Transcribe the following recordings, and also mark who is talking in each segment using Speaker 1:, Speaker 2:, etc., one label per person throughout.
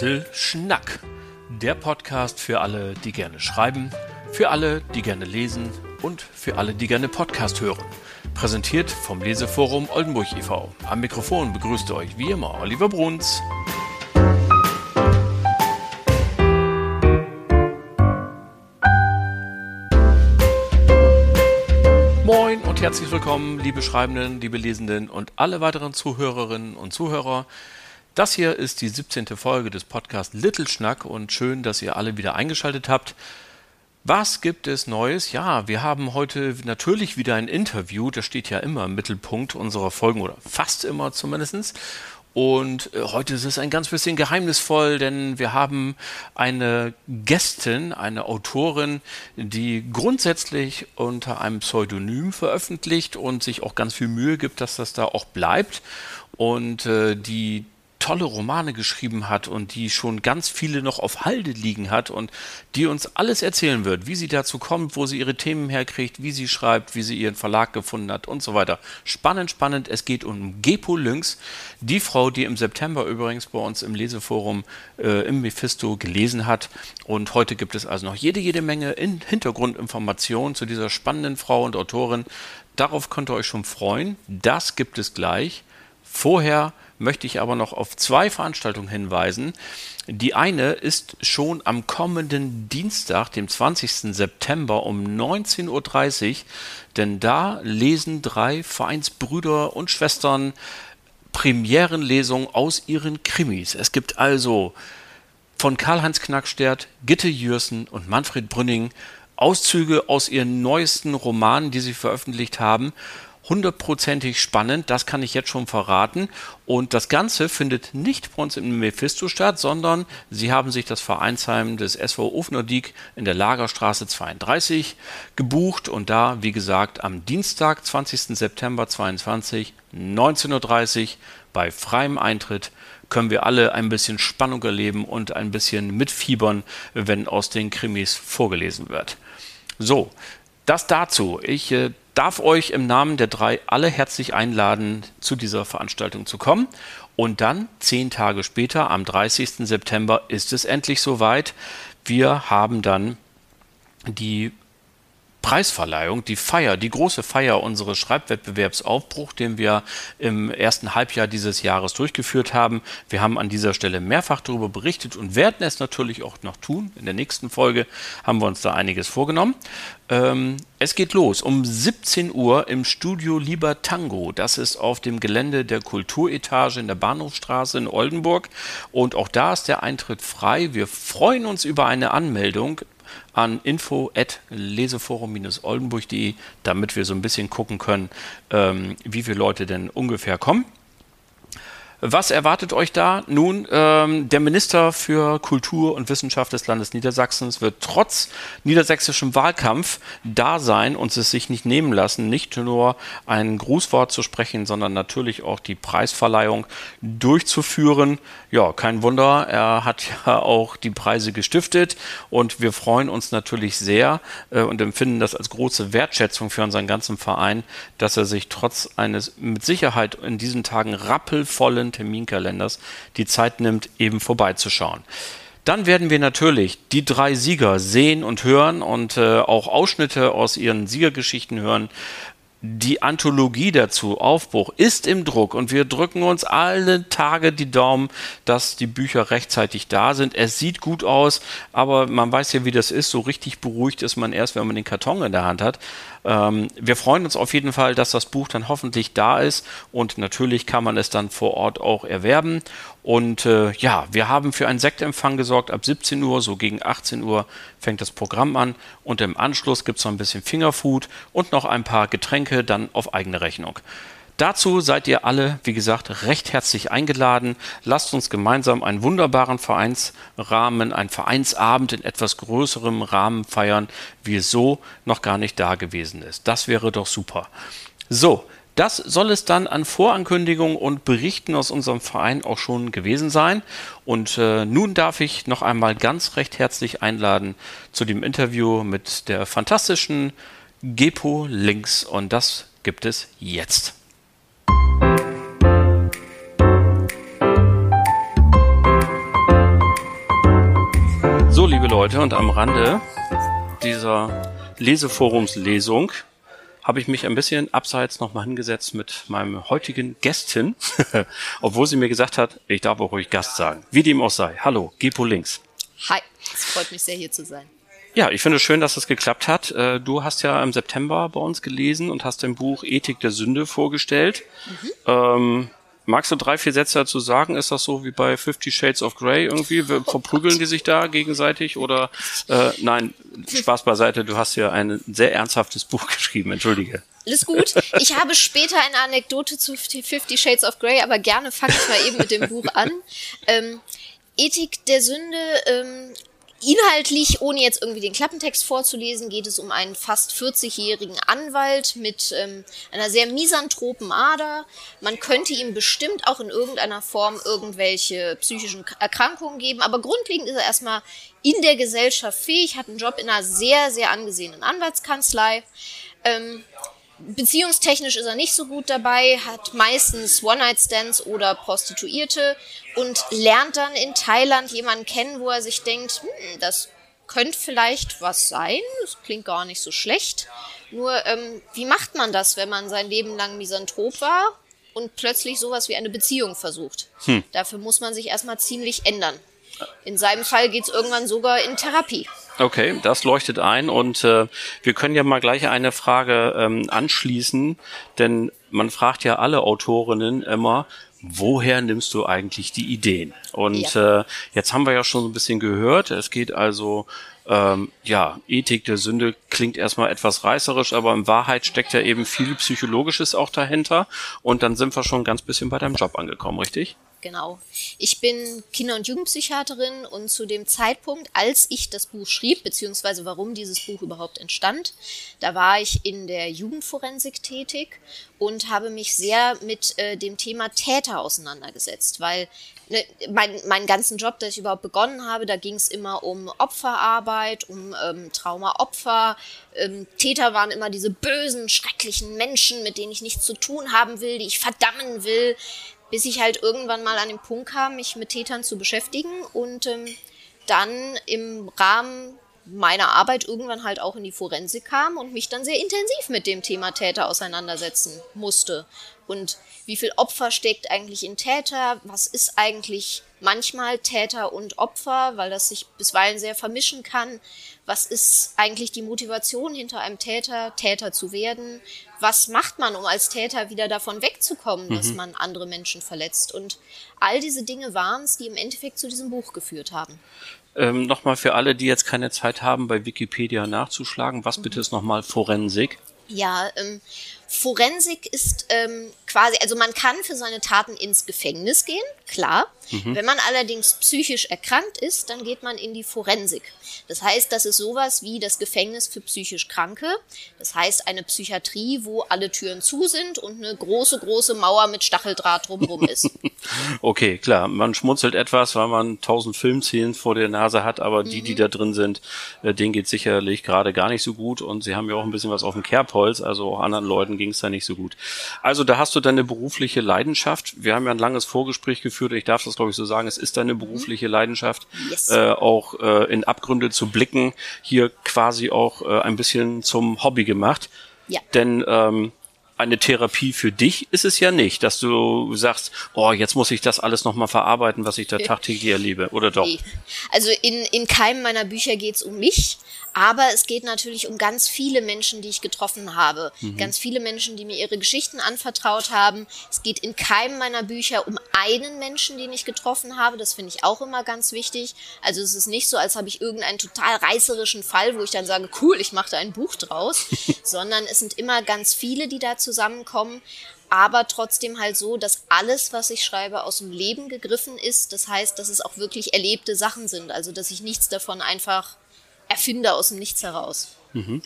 Speaker 1: Little Schnack. Der Podcast für alle, die gerne schreiben, für alle, die gerne lesen und für alle, die gerne Podcast hören. Präsentiert vom Leseforum Oldenburg e.V. Am Mikrofon begrüßt euch wie immer Oliver Bruns. Moin und herzlich willkommen, liebe Schreibenden, liebe Lesenden und alle weiteren Zuhörerinnen und Zuhörer. Das hier ist die 17. Folge des Podcasts Little Schnack und schön, dass ihr alle wieder eingeschaltet habt. Was gibt es Neues? Ja, wir haben heute natürlich wieder ein Interview. Das steht ja immer im Mittelpunkt unserer Folgen oder fast immer zumindest. Und äh, heute ist es ein ganz bisschen geheimnisvoll, denn wir haben eine Gästin, eine Autorin, die grundsätzlich unter einem Pseudonym veröffentlicht und sich auch ganz viel Mühe gibt, dass das da auch bleibt. Und äh, die tolle Romane geschrieben hat und die schon ganz viele noch auf Halde liegen hat und die uns alles erzählen wird, wie sie dazu kommt, wo sie ihre Themen herkriegt, wie sie schreibt, wie sie ihren Verlag gefunden hat und so weiter. Spannend, spannend. Es geht um Gepo Lynx, die Frau, die im September übrigens bei uns im Leseforum äh, im Mephisto gelesen hat. Und heute gibt es also noch jede, jede Menge in Hintergrundinformationen zu dieser spannenden Frau und Autorin. Darauf könnt ihr euch schon freuen. Das gibt es gleich. Vorher möchte ich aber noch auf zwei Veranstaltungen hinweisen. Die eine ist schon am kommenden Dienstag, dem 20. September um 19.30 Uhr, denn da lesen drei Vereinsbrüder und Schwestern Premierenlesungen aus ihren Krimis. Es gibt also von Karl-Heinz Knackstert, Gitte Jürsen und Manfred Brünning Auszüge aus ihren neuesten Romanen, die sie veröffentlicht haben hundertprozentig spannend, das kann ich jetzt schon verraten. Und das Ganze findet nicht bei uns im Mephisto statt, sondern sie haben sich das Vereinsheim des SV Ofnerdiek in der Lagerstraße 32 gebucht und da, wie gesagt, am Dienstag, 20. September 22, 19.30 Uhr bei freiem Eintritt können wir alle ein bisschen Spannung erleben und ein bisschen mitfiebern, wenn aus den Krimis vorgelesen wird. So, das dazu. Ich äh, darf euch im Namen der drei alle herzlich einladen, zu dieser Veranstaltung zu kommen. Und dann, zehn Tage später, am 30. September, ist es endlich soweit. Wir haben dann die Preisverleihung, die Feier, die große Feier unseres Schreibwettbewerbsaufbruch, den wir im ersten Halbjahr dieses Jahres durchgeführt haben. Wir haben an dieser Stelle mehrfach darüber berichtet und werden es natürlich auch noch tun. In der nächsten Folge haben wir uns da einiges vorgenommen. Ähm, es geht los um 17 Uhr im Studio Lieber Tango. Das ist auf dem Gelände der Kulturetage in der Bahnhofstraße in Oldenburg. Und auch da ist der Eintritt frei. Wir freuen uns über eine Anmeldung an info.leseforum-oldenburg.de, damit wir so ein bisschen gucken können, ähm, wie viele Leute denn ungefähr kommen. Was erwartet euch da? Nun, ähm, der Minister für Kultur und Wissenschaft des Landes Niedersachsens wird trotz niedersächsischem Wahlkampf da sein und es sich nicht nehmen lassen, nicht nur ein Grußwort zu sprechen, sondern natürlich auch die Preisverleihung durchzuführen. Ja, kein Wunder, er hat ja auch die Preise gestiftet und wir freuen uns natürlich sehr äh, und empfinden das als große Wertschätzung für unseren ganzen Verein, dass er sich trotz eines mit Sicherheit in diesen Tagen rappelvollen Terminkalenders die Zeit nimmt, eben vorbeizuschauen. Dann werden wir natürlich die drei Sieger sehen und hören und äh, auch Ausschnitte aus ihren Siegergeschichten hören. Die Anthologie dazu, Aufbruch, ist im Druck und wir drücken uns alle Tage die Daumen, dass die Bücher rechtzeitig da sind. Es sieht gut aus, aber man weiß ja, wie das ist. So richtig beruhigt ist man erst, wenn man den Karton in der Hand hat. Ähm, wir freuen uns auf jeden Fall, dass das Buch dann hoffentlich da ist und natürlich kann man es dann vor Ort auch erwerben. Und äh, ja, wir haben für einen Sektempfang gesorgt. Ab 17 Uhr, so gegen 18 Uhr fängt das Programm an und im Anschluss gibt es noch ein bisschen Fingerfood und noch ein paar Getränke dann auf eigene Rechnung. Dazu seid ihr alle, wie gesagt, recht herzlich eingeladen. Lasst uns gemeinsam einen wunderbaren Vereinsrahmen, einen Vereinsabend in etwas größerem Rahmen feiern, wie es so noch gar nicht da gewesen ist. Das wäre doch super. So, das soll es dann an Vorankündigungen und Berichten aus unserem Verein auch schon gewesen sein. Und äh, nun darf ich noch einmal ganz recht herzlich einladen zu dem Interview mit der fantastischen Gepo Links. Und das gibt es jetzt. Liebe Leute, und am Rande dieser Leseforumslesung habe ich mich ein bisschen abseits nochmal hingesetzt mit meinem heutigen Gästin, obwohl sie mir gesagt hat, ich darf auch ruhig Gast sagen. Wie dem auch sei. Hallo, Gepo Links.
Speaker 2: Hi, es freut mich sehr, hier zu sein.
Speaker 1: Ja, ich finde es schön, dass es geklappt hat. Äh, du hast ja im September bei uns gelesen und hast dein Buch Ethik der Sünde vorgestellt. Mhm. Ähm, magst du drei, vier Sätze dazu sagen? Ist das so wie bei Fifty Shades of Grey irgendwie? Verprügeln die sich da gegenseitig oder äh, nein, Spaß beiseite, du hast ja ein sehr ernsthaftes Buch geschrieben, entschuldige.
Speaker 2: Alles gut. Ich habe später eine Anekdote zu Fifty Shades of Grey, aber gerne fange ich mal eben mit dem Buch an. Ähm, Ethik der Sünde ähm, Inhaltlich, ohne jetzt irgendwie den Klappentext vorzulesen, geht es um einen fast 40-jährigen Anwalt mit ähm, einer sehr misanthropen Ader. Man könnte ihm bestimmt auch in irgendeiner Form irgendwelche psychischen Erkrankungen geben, aber grundlegend ist er erstmal in der Gesellschaft fähig, hat einen Job in einer sehr, sehr angesehenen Anwaltskanzlei. Ähm, Beziehungstechnisch ist er nicht so gut dabei, hat meistens One-Night-Stands oder Prostituierte und lernt dann in Thailand jemanden kennen, wo er sich denkt, hm, das könnte vielleicht was sein, das klingt gar nicht so schlecht. Nur, ähm, wie macht man das, wenn man sein Leben lang Misanthrop war und plötzlich sowas wie eine Beziehung versucht? Hm. Dafür muss man sich erstmal ziemlich ändern. In seinem Fall geht's irgendwann sogar in Therapie.
Speaker 1: Okay, das leuchtet ein und äh, wir können ja mal gleich eine Frage ähm, anschließen, denn man fragt ja alle Autorinnen immer, woher nimmst du eigentlich die Ideen? Und ja. äh, jetzt haben wir ja schon so ein bisschen gehört, es geht also ähm, ja, Ethik der Sünde klingt erstmal etwas reißerisch, aber in Wahrheit steckt ja eben viel Psychologisches auch dahinter. Und dann sind wir schon ganz bisschen bei deinem Job angekommen, richtig?
Speaker 2: Genau. Ich bin Kinder- und Jugendpsychiaterin und zu dem Zeitpunkt, als ich das Buch schrieb, beziehungsweise warum dieses Buch überhaupt entstand, da war ich in der Jugendforensik tätig und habe mich sehr mit äh, dem Thema Täter auseinandergesetzt, weil ne, mein, meinen ganzen Job, dass ich überhaupt begonnen habe, da ging es immer um Opferarbeit, um ähm, Traumaopfer. Ähm, Täter waren immer diese bösen, schrecklichen Menschen, mit denen ich nichts zu tun haben will, die ich verdammen will bis ich halt irgendwann mal an den Punkt kam, mich mit Tätern zu beschäftigen und ähm, dann im Rahmen meiner Arbeit irgendwann halt auch in die Forensik kam und mich dann sehr intensiv mit dem Thema Täter auseinandersetzen musste. Und wie viel Opfer steckt eigentlich in Täter? Was ist eigentlich manchmal Täter und Opfer, weil das sich bisweilen sehr vermischen kann? Was ist eigentlich die Motivation hinter einem Täter, Täter zu werden? Was macht man, um als Täter wieder davon wegzukommen, mhm. dass man andere Menschen verletzt? Und all diese Dinge waren es, die im Endeffekt zu diesem Buch geführt haben.
Speaker 1: Ähm, nochmal für alle, die jetzt keine Zeit haben, bei Wikipedia nachzuschlagen, was bitte ist nochmal Forensik?
Speaker 2: Ja, ähm, Forensik ist ähm, quasi, also man kann für seine Taten ins Gefängnis gehen, klar. Mhm. Wenn man allerdings psychisch erkrankt ist, dann geht man in die Forensik. Das heißt, das ist sowas wie das Gefängnis für psychisch Kranke. Das heißt, eine Psychiatrie, wo alle Türen zu sind und eine große, große Mauer mit Stacheldraht drumherum ist.
Speaker 1: okay, klar. Man schmunzelt etwas, weil man tausend Filmszenen vor der Nase hat, aber die, mhm. die da drin sind, äh, denen geht sicherlich gerade gar nicht so gut und sie haben ja auch ein bisschen was auf dem Kerbholz, also auch anderen Leuten ging es da nicht so gut. Also da hast du deine berufliche Leidenschaft. Wir haben ja ein langes Vorgespräch geführt. Ich darf das, glaube ich, so sagen. Es ist deine berufliche Leidenschaft, yes. äh, auch äh, in Abgründe zu blicken. Hier quasi auch äh, ein bisschen zum Hobby gemacht. Ja. Denn ähm, eine Therapie für dich ist es ja nicht, dass du sagst, oh, jetzt muss ich das alles nochmal verarbeiten, was ich da tagtäglich erlebe, oder doch? Nee.
Speaker 2: Also in, in keinem meiner Bücher geht's um mich. Aber es geht natürlich um ganz viele Menschen, die ich getroffen habe. Mhm. Ganz viele Menschen, die mir ihre Geschichten anvertraut haben. Es geht in keinem meiner Bücher um einen Menschen, den ich getroffen habe. Das finde ich auch immer ganz wichtig. Also es ist nicht so, als habe ich irgendeinen total reißerischen Fall, wo ich dann sage, cool, ich mache da ein Buch draus. Sondern es sind immer ganz viele, die da zusammenkommen aber trotzdem halt so, dass alles, was ich schreibe, aus dem Leben gegriffen ist. Das heißt, dass es auch wirklich erlebte Sachen sind. Also, dass ich nichts davon einfach erfinde aus dem Nichts heraus. Mhm.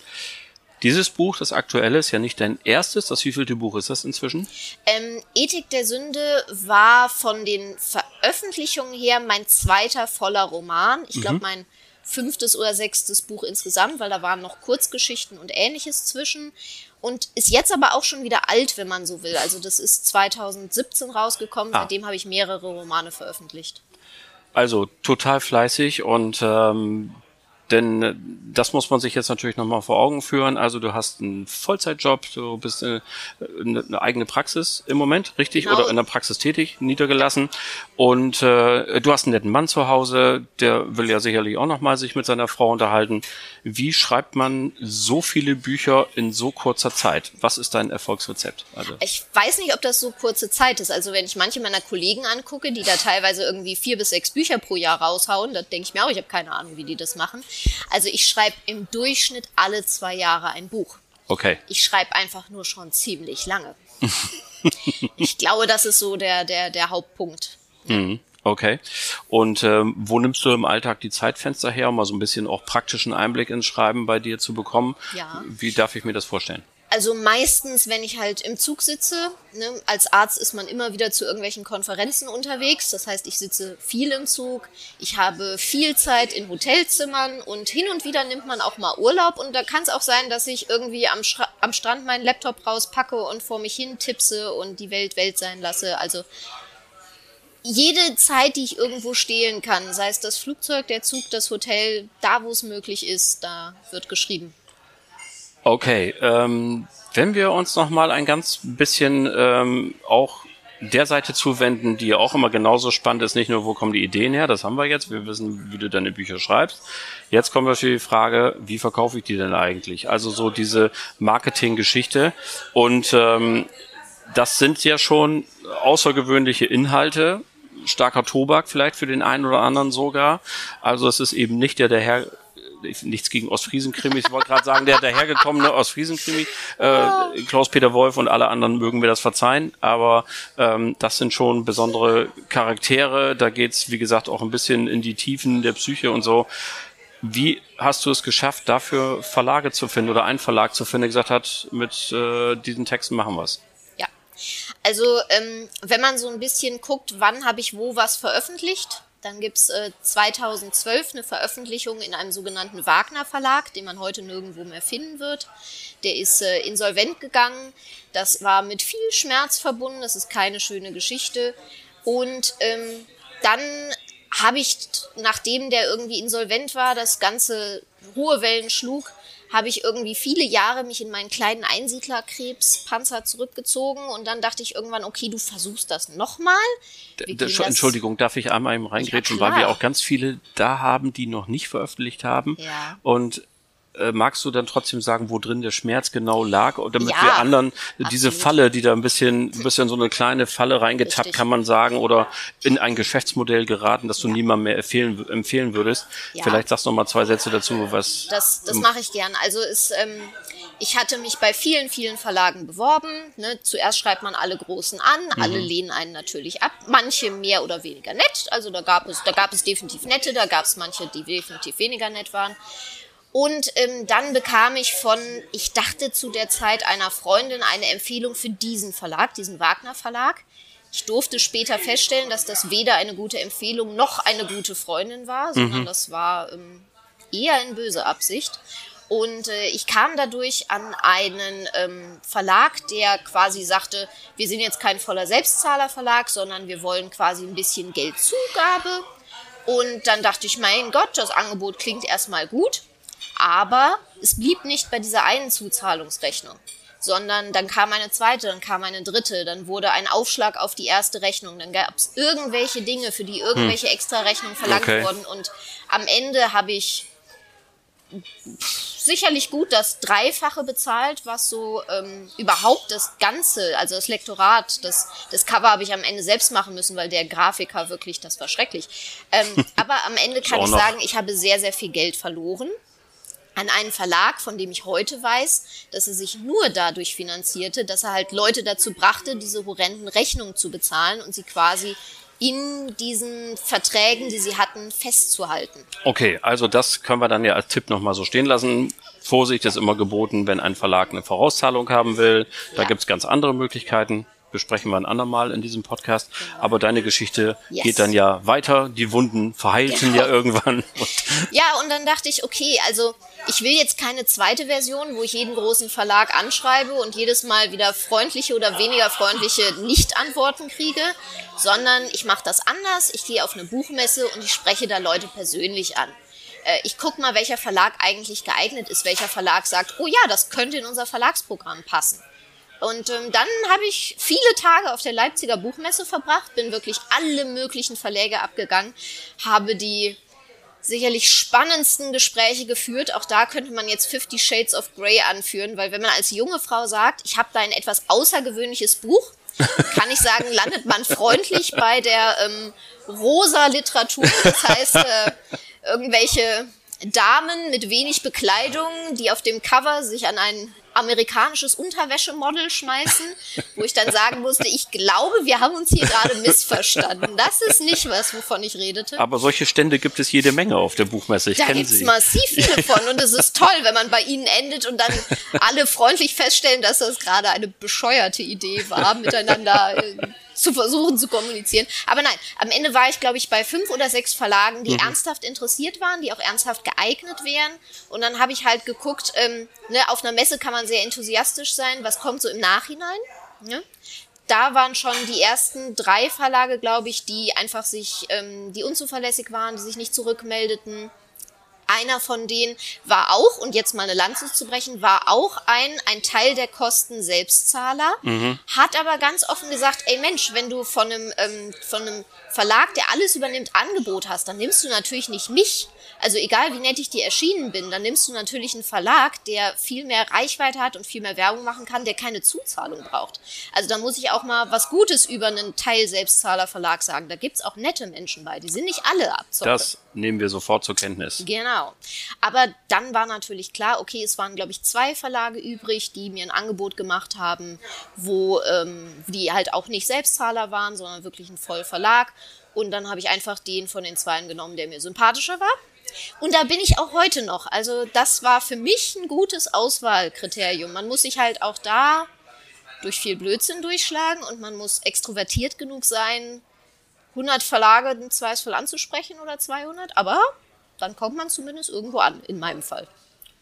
Speaker 1: Dieses Buch, das aktuelle, ist ja nicht dein erstes. Das wievielte Buch ist das inzwischen?
Speaker 2: Ähm, Ethik der Sünde war von den Veröffentlichungen her mein zweiter voller Roman. Ich glaube, mhm. mein fünftes oder sechstes Buch insgesamt, weil da waren noch Kurzgeschichten und ähnliches zwischen. Und ist jetzt aber auch schon wieder alt, wenn man so will. Also das ist 2017 rausgekommen. Ah. Seitdem habe ich mehrere Romane veröffentlicht.
Speaker 1: Also total fleißig und ähm, Denn äh, das muss man sich jetzt natürlich nochmal vor Augen führen. Also du hast einen Vollzeitjob, du bist eine, eine eigene Praxis im Moment, richtig? Genau. Oder in der Praxis tätig, niedergelassen. Und äh, du hast einen netten Mann zu Hause, der will ja sicherlich auch nochmal sich mit seiner Frau unterhalten. Wie schreibt man so viele Bücher in so kurzer Zeit? Was ist dein Erfolgsrezept?
Speaker 2: Also ich weiß nicht, ob das so kurze Zeit ist. Also wenn ich manche meiner Kollegen angucke, die da teilweise irgendwie vier bis sechs Bücher pro Jahr raushauen, da denke ich mir auch, ich habe keine Ahnung, wie die das machen. Also ich schreibe im Durchschnitt alle zwei Jahre ein Buch.
Speaker 1: Okay.
Speaker 2: Ich schreibe einfach nur schon ziemlich lange. ich glaube, das ist so der, der, der Hauptpunkt.
Speaker 1: Mhm. Okay. Und ähm, wo nimmst du im Alltag die Zeitfenster her, um mal so ein bisschen auch praktischen Einblick ins Schreiben bei dir zu bekommen?
Speaker 2: Ja.
Speaker 1: Wie darf ich mir das vorstellen?
Speaker 2: Also meistens, wenn ich halt im Zug sitze, ne, als Arzt ist man immer wieder zu irgendwelchen Konferenzen unterwegs. Das heißt, ich sitze viel im Zug, ich habe viel Zeit in Hotelzimmern und hin und wieder nimmt man auch mal Urlaub. Und da kann es auch sein, dass ich irgendwie am, am Strand meinen Laptop rauspacke und vor mich hin tippse und die Welt Welt sein lasse. Also jede Zeit, die ich irgendwo stehlen kann, sei es das Flugzeug, der Zug, das Hotel, da wo es möglich ist, da wird geschrieben.
Speaker 1: Okay, ähm, wenn wir uns noch mal ein ganz bisschen ähm, auch der Seite zuwenden, die ja auch immer genauso spannend ist, nicht nur, wo kommen die Ideen her, das haben wir jetzt, wir wissen, wie du deine Bücher schreibst. Jetzt kommen wir für die Frage, wie verkaufe ich die denn eigentlich? Also so diese Marketinggeschichte und ähm, das sind ja schon außergewöhnliche Inhalte, starker Tobak vielleicht für den einen oder anderen sogar. Also es ist eben nicht der, der Herr nichts gegen Ostfriesen-Krimi. Ich wollte gerade sagen, der dahergekommene Ostfriesen-Krimi, äh, Klaus-Peter Wolf und alle anderen mögen mir das verzeihen, aber ähm, das sind schon besondere Charaktere. Da geht's, wie gesagt, auch ein bisschen in die Tiefen der Psyche und so. Wie hast du es geschafft, dafür Verlage zu finden oder einen Verlag zu finden, der gesagt hat, mit äh, diesen Texten machen wir's?
Speaker 2: Ja, also ähm, wenn man so ein bisschen guckt, wann habe ich wo was veröffentlicht, dann gibt's äh, 2012 eine Veröffentlichung in einem sogenannten Wagner Verlag, den man heute nirgendwo mehr finden wird. Der ist äh, insolvent gegangen. Das war mit viel Schmerz verbunden. Das ist keine schöne Geschichte. Und ähm, dann habe ich, nachdem der irgendwie insolvent war, das ganze hohe Wellen schlug, habe ich irgendwie viele Jahre mich in meinen kleinen Einsiedlerkrebspanzer zurückgezogen und dann dachte ich irgendwann, okay, du versuchst das nochmal.
Speaker 1: Entschuldigung, darf ich einmal eben reingrätschen, ja, weil wir auch ganz viele da haben, die noch nicht veröffentlicht haben.
Speaker 2: Ja.
Speaker 1: Und äh, magst du dann trotzdem sagen, wo drin der Schmerz genau lag, damit ja, wir anderen absolut. diese Falle, die da ein bisschen, ein bisschen so eine kleine Falle reingetappt, Richtig. kann man sagen, oder in ein Geschäftsmodell geraten, das du ja. niemandem mehr empfehlen, empfehlen würdest. Ja. Vielleicht sagst du noch mal zwei Sätze dazu, was.
Speaker 2: Das, das mache ich gern. Also ist, ähm, ich hatte mich bei vielen, vielen Verlagen beworben. Ne? Zuerst schreibt man alle Großen an, mhm. alle lehnen einen natürlich ab. Manche mehr oder weniger nett. Also da gab es, da gab es definitiv nette, da gab es manche, die definitiv weniger nett waren. Und ähm, dann bekam ich von, ich dachte zu der Zeit einer Freundin eine Empfehlung für diesen Verlag, diesen Wagner Verlag. Ich durfte später feststellen, dass das weder eine gute Empfehlung noch eine gute Freundin war, sondern mhm. das war ähm, eher in böse Absicht. Und äh, ich kam dadurch an einen ähm, Verlag, der quasi sagte, wir sind jetzt kein voller Selbstzahlerverlag, sondern wir wollen quasi ein bisschen Geldzugabe. Und dann dachte ich, mein Gott, das Angebot klingt erstmal gut. Aber es blieb nicht bei dieser einen Zuzahlungsrechnung, sondern dann kam eine zweite, dann kam eine dritte, dann wurde ein Aufschlag auf die erste Rechnung, dann gab es irgendwelche Dinge, für die irgendwelche hm. extra Rechnungen verlangt okay. wurden und am Ende habe ich sicherlich gut das Dreifache bezahlt, was so ähm, überhaupt das Ganze, also das Lektorat, das, das Cover habe ich am Ende selbst machen müssen, weil der Grafiker wirklich, das war schrecklich. Ähm, aber am Ende kann ich sagen, ich habe sehr, sehr viel Geld verloren an einen Verlag, von dem ich heute weiß, dass er sich nur dadurch finanzierte, dass er halt Leute dazu brachte, diese horrenden Rechnungen zu bezahlen und sie quasi in diesen Verträgen, die sie hatten, festzuhalten.
Speaker 1: Okay, also das können wir dann ja als Tipp nochmal so stehen lassen. Vorsicht ist immer geboten, wenn ein Verlag eine Vorauszahlung haben will. Da ja. gibt's ganz andere Möglichkeiten besprechen wir ein andermal in diesem Podcast. Genau. Aber deine Geschichte yes. geht dann ja weiter. Die Wunden verheilten genau. ja irgendwann.
Speaker 2: ja, und dann dachte ich, okay, also ich will jetzt keine zweite Version, wo ich jeden großen Verlag anschreibe und jedes Mal wieder freundliche oder weniger freundliche Nicht-Antworten kriege, sondern ich mache das anders. Ich gehe auf eine Buchmesse und ich spreche da Leute persönlich an. äh, ich guck mal, welcher Verlag eigentlich geeignet ist, welcher Verlag sagt, oh ja, das könnte in unser Verlagsprogramm passen. Und ähm, dann habe ich viele Tage auf der Leipziger Buchmesse verbracht, bin wirklich alle möglichen Verläge abgegangen, habe die sicherlich spannendsten Gespräche geführt. Auch da könnte man jetzt Fifty Shades of Grey anführen, weil wenn man als junge Frau sagt, ich habe da ein etwas außergewöhnliches Buch, kann ich sagen, landet man freundlich bei der ähm, rosa Literatur. Das heißt, äh, irgendwelche Damen mit wenig Bekleidung, die auf dem Cover sich an ein amerikanisches Unterwäschemodel schmeißen, wo ich dann sagen musste, ich glaube, wir haben uns hier gerade missverstanden. Das ist nicht was, wovon ich redete.
Speaker 1: Aber solche Stände gibt es jede Menge auf der Buchmesse. Ich
Speaker 2: da gibt es massiv viele von und es ist toll, wenn man bei ihnen endet und dann alle freundlich feststellen, dass das gerade eine bescheuerte Idee war, miteinander äh, zu versuchen zu kommunizieren. Aber nein, am Ende war ich, glaube ich, bei fünf oder sechs Verlagen, die mhm. ernsthaft interessiert waren, die auch ernsthaft geeignet wären. Und dann habe ich halt geguckt, ähm, ne, auf einer Messe kann man sehr enthusiastisch sein, was kommt so im Nachhinein. Ne? Da waren schon die ersten drei Verlage, glaube ich, die einfach sich, ähm, die unzuverlässig waren, die sich nicht zurückmeldeten einer von denen war auch, und jetzt mal eine Lanze zu brechen, war auch ein, ein Teil der Kosten Selbstzahler, mhm. hat aber ganz offen gesagt, ey Mensch, wenn du von einem, ähm, von einem Verlag, der alles übernimmt, Angebot hast, dann nimmst du natürlich nicht mich, also egal wie nett ich dir erschienen bin, dann nimmst du natürlich einen Verlag, der viel mehr Reichweite hat und viel mehr Werbung machen kann, der keine Zuzahlung braucht. Also da muss ich auch mal was Gutes über einen Teil Selbstzahler-Verlag sagen. Da gibt's auch nette Menschen bei. Die sind nicht alle Abzocke.
Speaker 1: Das nehmen wir sofort zur Kenntnis.
Speaker 2: Genau. Aber dann war natürlich klar, okay, es waren, glaube ich, zwei Verlage übrig, die mir ein Angebot gemacht haben, wo ähm, die halt auch nicht Selbstzahler waren, sondern wirklich ein Vollverlag. Und dann habe ich einfach den von den Zweien genommen, der mir sympathischer war. Und da bin ich auch heute noch. Also das war für mich ein gutes Auswahlkriterium. Man muss sich halt auch da durch viel Blödsinn durchschlagen und man muss extrovertiert genug sein, 100 Verlage im Zweifelsfall anzusprechen oder 200. Aber dann kommt man zumindest irgendwo an, in meinem Fall.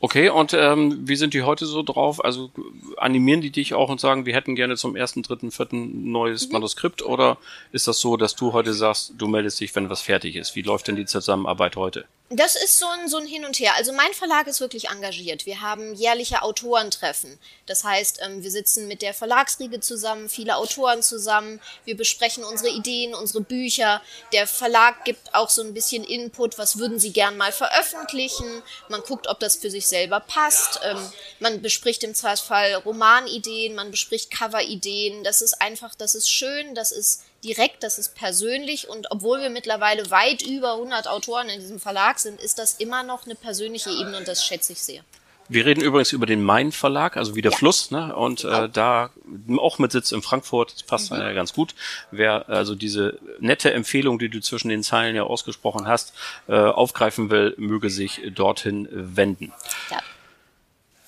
Speaker 1: Okay, und ähm, wie sind die heute so drauf? Also animieren die dich auch und sagen, wir hätten gerne zum ersten, dritten, vierten neues mhm. Manuskript? Oder ist das so, dass du heute sagst, du meldest dich, wenn was fertig ist? Wie läuft denn die Zusammenarbeit heute?
Speaker 2: Das ist so ein, so ein Hin und Her. Also mein Verlag ist wirklich engagiert. Wir haben jährliche Autorentreffen. Das heißt, ähm, wir sitzen mit der Verlagsriege zusammen, viele Autoren zusammen. Wir besprechen unsere Ideen, unsere Bücher. Der Verlag gibt auch so ein bisschen Input. Was würden Sie gern mal veröffentlichen? Man guckt, ob das für sich selber passt. Ähm, man bespricht im Zweifelsfall Romanideen, man bespricht Coverideen. Das ist einfach, das ist schön, das ist direkt, das ist persönlich und obwohl wir mittlerweile weit über 100 Autoren in diesem Verlag sind, ist das immer noch eine persönliche Ebene und das schätze ich sehr.
Speaker 1: Wir reden übrigens über den Main Verlag, also wie der ja. Fluss, ne? Und äh, da auch mit Sitz in Frankfurt, das passt mhm. ja ganz gut. Wer also diese nette Empfehlung, die du zwischen den Zeilen ja ausgesprochen hast, äh, aufgreifen will, möge sich dorthin wenden. Ja.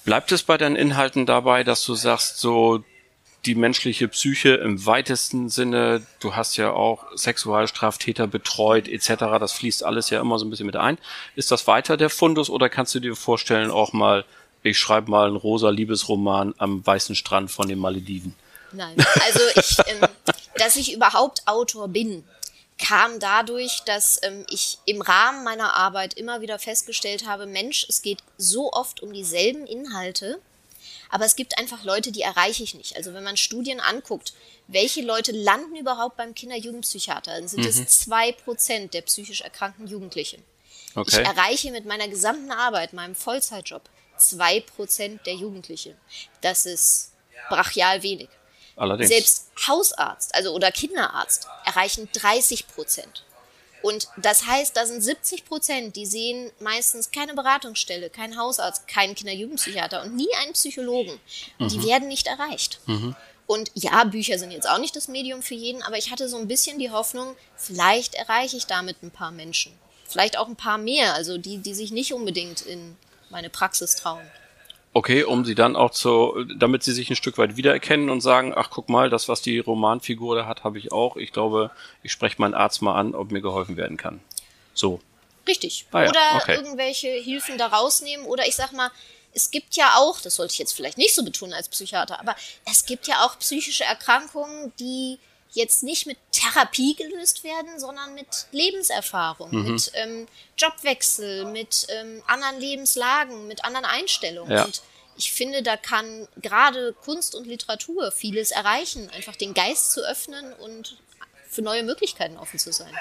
Speaker 1: Bleibt es bei deinen Inhalten dabei, dass du sagst, so die menschliche Psyche im weitesten Sinne. Du hast ja auch Sexualstraftäter betreut etc. Das fließt alles ja immer so ein bisschen mit ein. Ist das weiter der Fundus oder kannst du dir vorstellen, auch mal, ich schreibe mal einen rosa Liebesroman am weißen Strand von den Malediven?
Speaker 2: Nein, also ich, ähm, dass ich überhaupt Autor bin, kam dadurch, dass ähm, ich im Rahmen meiner Arbeit immer wieder festgestellt habe, Mensch, es geht so oft um dieselben Inhalte aber es gibt einfach Leute, die erreiche ich nicht. Also wenn man Studien anguckt, welche Leute landen überhaupt beim Kinder-Jugendpsychiater, dann sind mhm. es zwei Prozent der psychisch erkrankten Jugendlichen. Okay. Ich erreiche mit meiner gesamten Arbeit, meinem Vollzeitjob, zwei Prozent der Jugendlichen. Das ist brachial wenig. Allerdings. Selbst Hausarzt, also oder Kinderarzt erreichen 30 Prozent. Und das heißt, da sind 70 Prozent, die sehen meistens keine Beratungsstelle, keinen Hausarzt, keinen Kinder-Jugendpsychiater und nie einen Psychologen. Mhm. Die werden nicht erreicht. Mhm. Und ja, Bücher sind jetzt auch nicht das Medium für jeden, aber ich hatte so ein bisschen die Hoffnung, vielleicht erreiche ich damit ein paar Menschen. Vielleicht auch ein paar mehr, also die, die sich nicht unbedingt in meine Praxis trauen.
Speaker 1: Okay, um sie dann auch zu, damit sie sich ein Stück weit wiedererkennen und sagen, ach guck mal, das, was die Romanfigur da hat, habe ich auch. Ich glaube, ich spreche meinen Arzt mal an, ob mir geholfen werden kann. So.
Speaker 2: Richtig. Ah, ja. Oder okay. irgendwelche Hilfen da rausnehmen. Oder ich sag mal, es gibt ja auch, das sollte ich jetzt vielleicht nicht so betonen als Psychiater, aber es gibt ja auch psychische Erkrankungen, die jetzt nicht mit Therapie gelöst werden, sondern mit Lebenserfahrung, mhm. mit ähm, Jobwechsel, mit ähm, anderen Lebenslagen, mit anderen Einstellungen. Ja. Und ich finde, da kann gerade Kunst und Literatur vieles erreichen, einfach den Geist zu öffnen und für neue Möglichkeiten offen zu sein.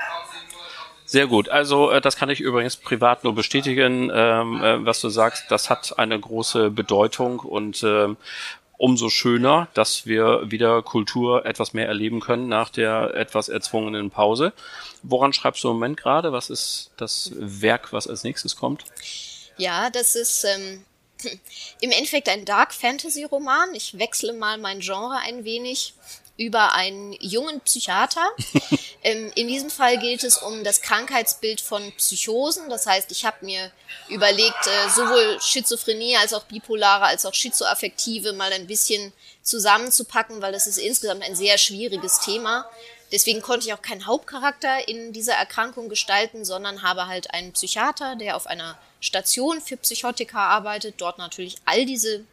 Speaker 1: Sehr gut. Also äh, das kann ich übrigens privat nur bestätigen, ähm, äh, was du sagst. Das hat eine große Bedeutung und ähm, umso schöner, dass wir wieder Kultur etwas mehr erleben können nach der etwas erzwungenen Pause. Woran schreibst du im Moment gerade? Was ist das Werk, was als nächstes kommt?
Speaker 2: Ja, das ist ähm, im Endeffekt ein Dark Fantasy Roman. Ich wechsle mal mein Genre ein wenig über einen jungen Psychiater. ähm, in diesem Fall geht es um das Krankheitsbild von Psychosen. Das heißt, ich habe mir überlegt, äh, sowohl Schizophrenie als auch bipolare als auch schizoaffektive mal ein bisschen zusammenzupacken, weil das ist insgesamt ein sehr schwieriges Thema. Deswegen konnte ich auch keinen Hauptcharakter in dieser Erkrankung gestalten, sondern habe halt einen Psychiater, der auf einer Station für Psychotika arbeitet, dort natürlich all diese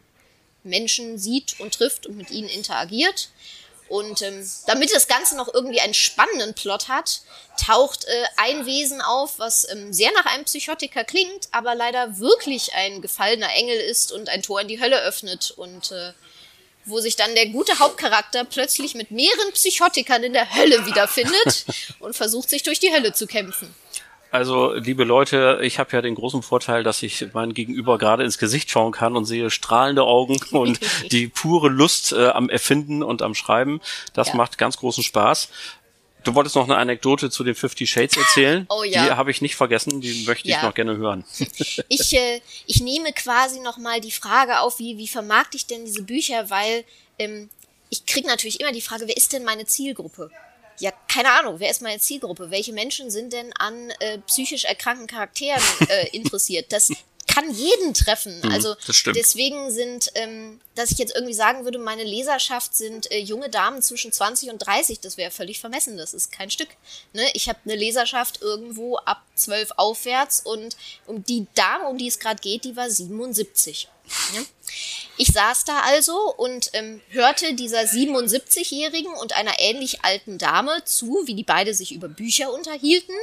Speaker 2: Menschen sieht und trifft und mit ihnen interagiert. Und ähm, damit das Ganze noch irgendwie einen spannenden Plot hat, taucht äh, ein Wesen auf, was ähm, sehr nach einem Psychotiker klingt, aber leider wirklich ein gefallener Engel ist und ein Tor in die Hölle öffnet. Und äh, wo sich dann der gute Hauptcharakter plötzlich mit mehreren Psychotikern in der Hölle wiederfindet und versucht, sich durch die Hölle zu kämpfen.
Speaker 1: Also, liebe Leute, ich habe ja den großen Vorteil, dass ich mein Gegenüber gerade ins Gesicht schauen kann und sehe strahlende Augen und die pure Lust äh, am Erfinden und am Schreiben. Das ja. macht ganz großen Spaß. Du wolltest noch eine Anekdote zu den Fifty Shades erzählen. Oh ja. Die habe ich nicht vergessen, die möchte ja. ich noch gerne hören.
Speaker 2: ich, äh, ich nehme quasi nochmal die Frage auf, wie, wie vermarkte ich denn diese Bücher, weil ähm, ich kriege natürlich immer die Frage, wer ist denn meine Zielgruppe? Ja, keine Ahnung, wer ist meine Zielgruppe? Welche Menschen sind denn an äh, psychisch erkrankten Charakteren äh, interessiert? Das kann jeden treffen. Mhm, also deswegen sind, ähm, dass ich jetzt irgendwie sagen würde, meine Leserschaft sind äh, junge Damen zwischen 20 und 30, das wäre völlig vermessen. Das ist kein Stück. Ne? Ich habe eine Leserschaft irgendwo ab 12 aufwärts und um die Dame, um die es gerade geht, die war 77. Ja? Ich saß da also und ähm, hörte dieser 77-Jährigen und einer ähnlich alten Dame zu, wie die beide sich über Bücher unterhielten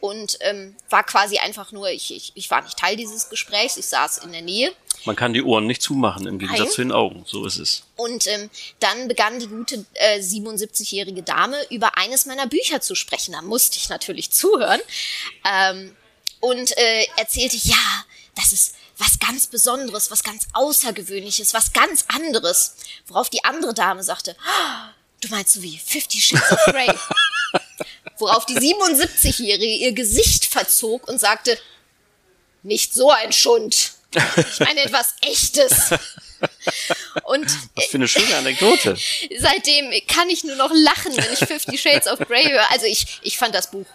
Speaker 2: und ähm, war quasi einfach nur, ich, ich, ich war nicht Teil dieses Gesprächs, ich saß in der Nähe.
Speaker 1: Man kann die Ohren nicht zumachen, im Gegensatz Nein. zu den Augen, so ist es.
Speaker 2: Und ähm, dann begann die gute äh, 77-jährige Dame über eines meiner Bücher zu sprechen. Da musste ich natürlich zuhören. Ähm, und äh, erzählte, ja, das ist was ganz Besonderes, was ganz Außergewöhnliches, was ganz anderes. Worauf die andere Dame sagte, oh, du meinst so wie Fifty Shades of Grey. Worauf die 77-Jährige ihr Gesicht verzog und sagte, nicht so ein Schund. Ich meine etwas Echtes.
Speaker 1: Und Was für eine schöne Anekdote.
Speaker 2: Seitdem kann ich nur noch lachen, wenn ich Fifty Shades of Grey höre. Also ich, ich fand das Buch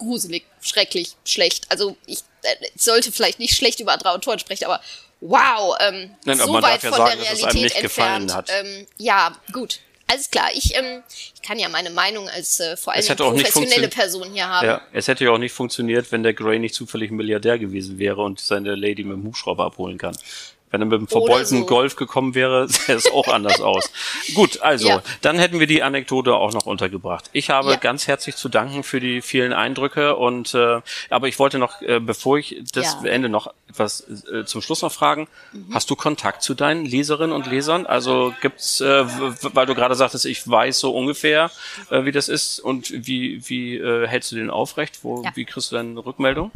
Speaker 2: gruselig, schrecklich, schlecht. Also ich äh, sollte vielleicht nicht schlecht über andere Autoren sprechen, aber wow, ähm, Nein, so weit ja von sagen, der Realität entfernt. Ähm, ja, gut. Alles klar, ich, ähm, ich kann ja meine Meinung als äh, vor allem professionelle Person hier haben. Ja,
Speaker 1: es hätte ja auch nicht funktioniert, wenn der Gray nicht zufällig ein Milliardär gewesen wäre und seine Lady mit dem Hubschrauber abholen kann. Wenn er mit dem verbeulten so. Golf gekommen wäre, sähe es auch anders aus. Gut, also, ja. dann hätten wir die Anekdote auch noch untergebracht. Ich habe ja. ganz herzlich zu danken für die vielen Eindrücke und äh, aber ich wollte noch, äh, bevor ich das ja. beende, noch etwas äh, zum Schluss noch fragen. Mhm. Hast du Kontakt zu deinen Leserinnen und Lesern? Also gibt's, äh, weil du gerade sagtest, ich weiß so ungefähr, äh, wie das ist und wie, wie äh, hältst du den aufrecht? Wo, Wie kriegst du deine Rückmeldung?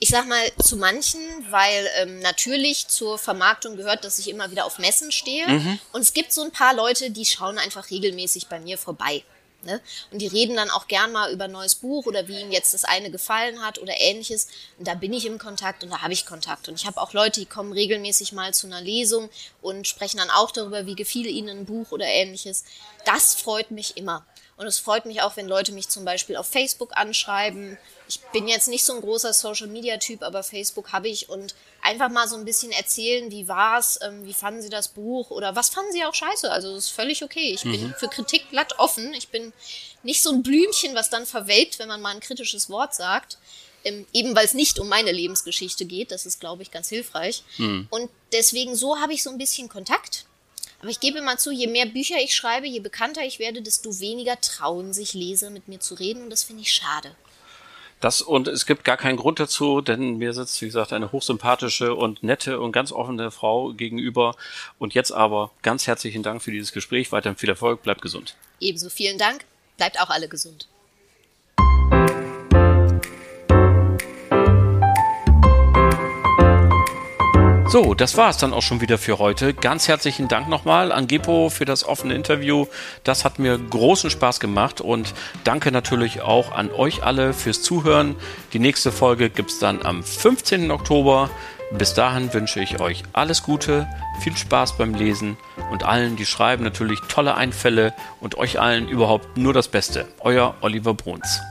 Speaker 2: Ich sag mal zu manchen, weil ähm, natürlich zur Vermarktung gehört, dass ich immer wieder auf Messen stehe. Mhm. Und es gibt so ein paar Leute, die schauen einfach regelmäßig bei mir vorbei. Ne? Und die reden dann auch gern mal über ein neues Buch oder wie ihnen jetzt das eine gefallen hat oder ähnliches. Und da bin ich im Kontakt und da habe ich Kontakt. Und ich habe auch Leute, die kommen regelmäßig mal zu einer Lesung und sprechen dann auch darüber, wie gefiel ihnen ein Buch oder ähnliches. Das freut mich immer. Und es freut mich auch, wenn Leute mich zum Beispiel auf Facebook anschreiben. Ich bin jetzt nicht so ein großer Social-Media-Typ, aber Facebook habe ich und einfach mal so ein bisschen erzählen, wie war's, ähm, wie fanden Sie das Buch oder was fanden Sie auch scheiße. Also das ist völlig okay. Ich mhm. bin für Kritik glatt offen. Ich bin nicht so ein Blümchen, was dann verwelkt, wenn man mal ein kritisches Wort sagt. Ähm, eben weil es nicht um meine Lebensgeschichte geht. Das ist, glaube ich, ganz hilfreich. Mhm. Und deswegen so habe ich so ein bisschen Kontakt Aber ich gebe mal zu, je mehr Bücher ich schreibe, je bekannter ich werde, desto weniger trauen sich Leser mit mir zu reden und das finde ich schade.
Speaker 1: Das und es gibt gar keinen Grund dazu, denn mir sitzt, wie gesagt, eine hochsympathische und nette und ganz offene Frau gegenüber. Und jetzt aber ganz herzlichen Dank für dieses Gespräch. Weiterhin viel Erfolg, bleibt gesund.
Speaker 2: Ebenso vielen Dank. Bleibt auch alle gesund.
Speaker 1: So, das war es dann auch schon wieder für heute. Ganz herzlichen Dank nochmal an Gepo für das offene Interview. Das hat mir großen Spaß gemacht und danke natürlich auch an euch alle fürs Zuhören. Die nächste Folge gibt es dann am 15. Oktober. Bis dahin wünsche ich euch alles Gute, viel Spaß beim Lesen und allen, die schreiben, natürlich tolle Einfälle und euch allen überhaupt nur das Beste. Euer Oliver Bruns.